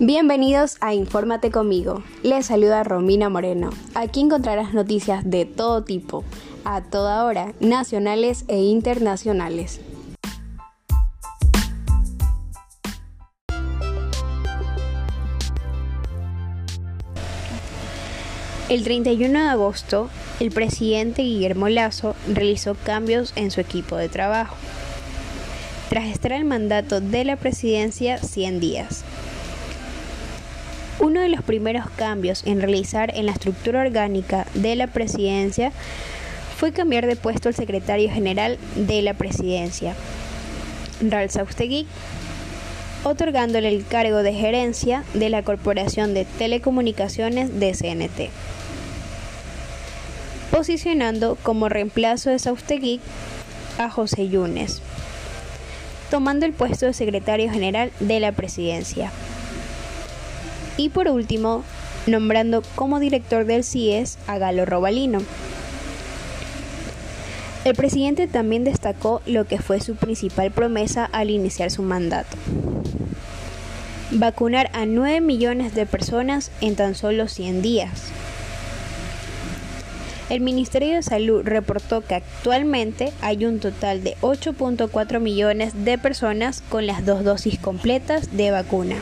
Bienvenidos a Infórmate conmigo. Les saluda Romina Moreno. Aquí encontrarás noticias de todo tipo, a toda hora, nacionales e internacionales. El 31 de agosto, el presidente Guillermo Lazo realizó cambios en su equipo de trabajo. Tras estar el mandato de la presidencia 100 días, uno de los primeros cambios en realizar en la estructura orgánica de la presidencia fue cambiar de puesto al secretario general de la presidencia, Ral Saustegui, otorgándole el cargo de gerencia de la Corporación de Telecomunicaciones de CNT, posicionando como reemplazo de Saustegui a José Yunes, tomando el puesto de secretario general de la presidencia. Y por último, nombrando como director del CIES a Galo Robalino. El presidente también destacó lo que fue su principal promesa al iniciar su mandato. Vacunar a 9 millones de personas en tan solo 100 días. El Ministerio de Salud reportó que actualmente hay un total de 8.4 millones de personas con las dos dosis completas de vacuna.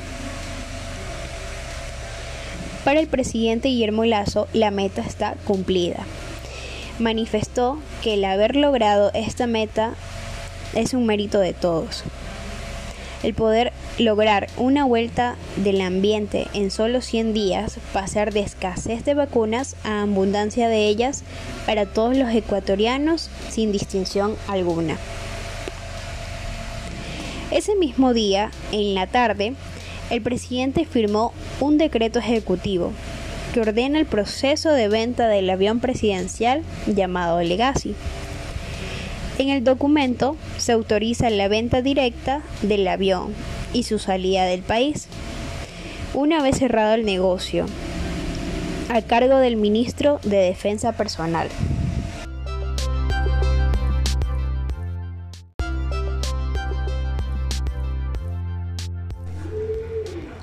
Para el presidente Guillermo Lazo, la meta está cumplida. Manifestó que el haber logrado esta meta es un mérito de todos. El poder lograr una vuelta del ambiente en solo 100 días, pasar de escasez de vacunas a abundancia de ellas para todos los ecuatorianos sin distinción alguna. Ese mismo día, en la tarde, el presidente firmó un decreto ejecutivo que ordena el proceso de venta del avión presidencial llamado Legacy. En el documento se autoriza la venta directa del avión y su salida del país, una vez cerrado el negocio, a cargo del ministro de Defensa Personal.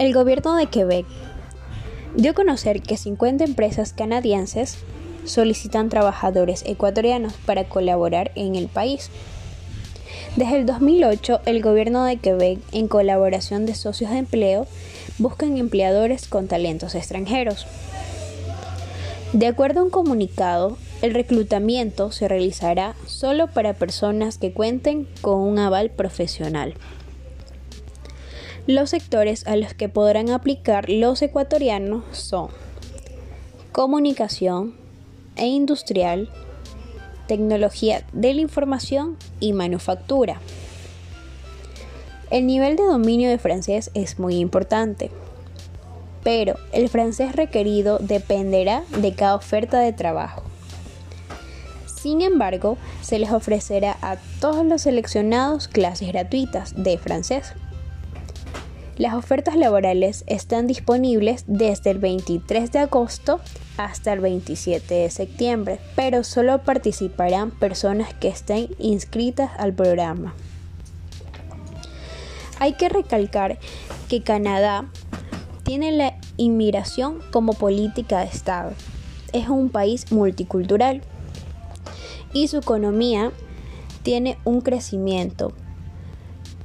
El gobierno de Quebec dio a conocer que 50 empresas canadienses solicitan trabajadores ecuatorianos para colaborar en el país. Desde el 2008, el gobierno de Quebec, en colaboración de socios de empleo, buscan empleadores con talentos extranjeros. De acuerdo a un comunicado, el reclutamiento se realizará solo para personas que cuenten con un aval profesional. Los sectores a los que podrán aplicar los ecuatorianos son comunicación e industrial, tecnología de la información y manufactura. El nivel de dominio de francés es muy importante, pero el francés requerido dependerá de cada oferta de trabajo. Sin embargo, se les ofrecerá a todos los seleccionados clases gratuitas de francés. Las ofertas laborales están disponibles desde el 23 de agosto hasta el 27 de septiembre, pero solo participarán personas que estén inscritas al programa. Hay que recalcar que Canadá tiene la inmigración como política de Estado. Es un país multicultural y su economía tiene un crecimiento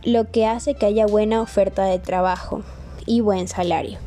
lo que hace que haya buena oferta de trabajo y buen salario.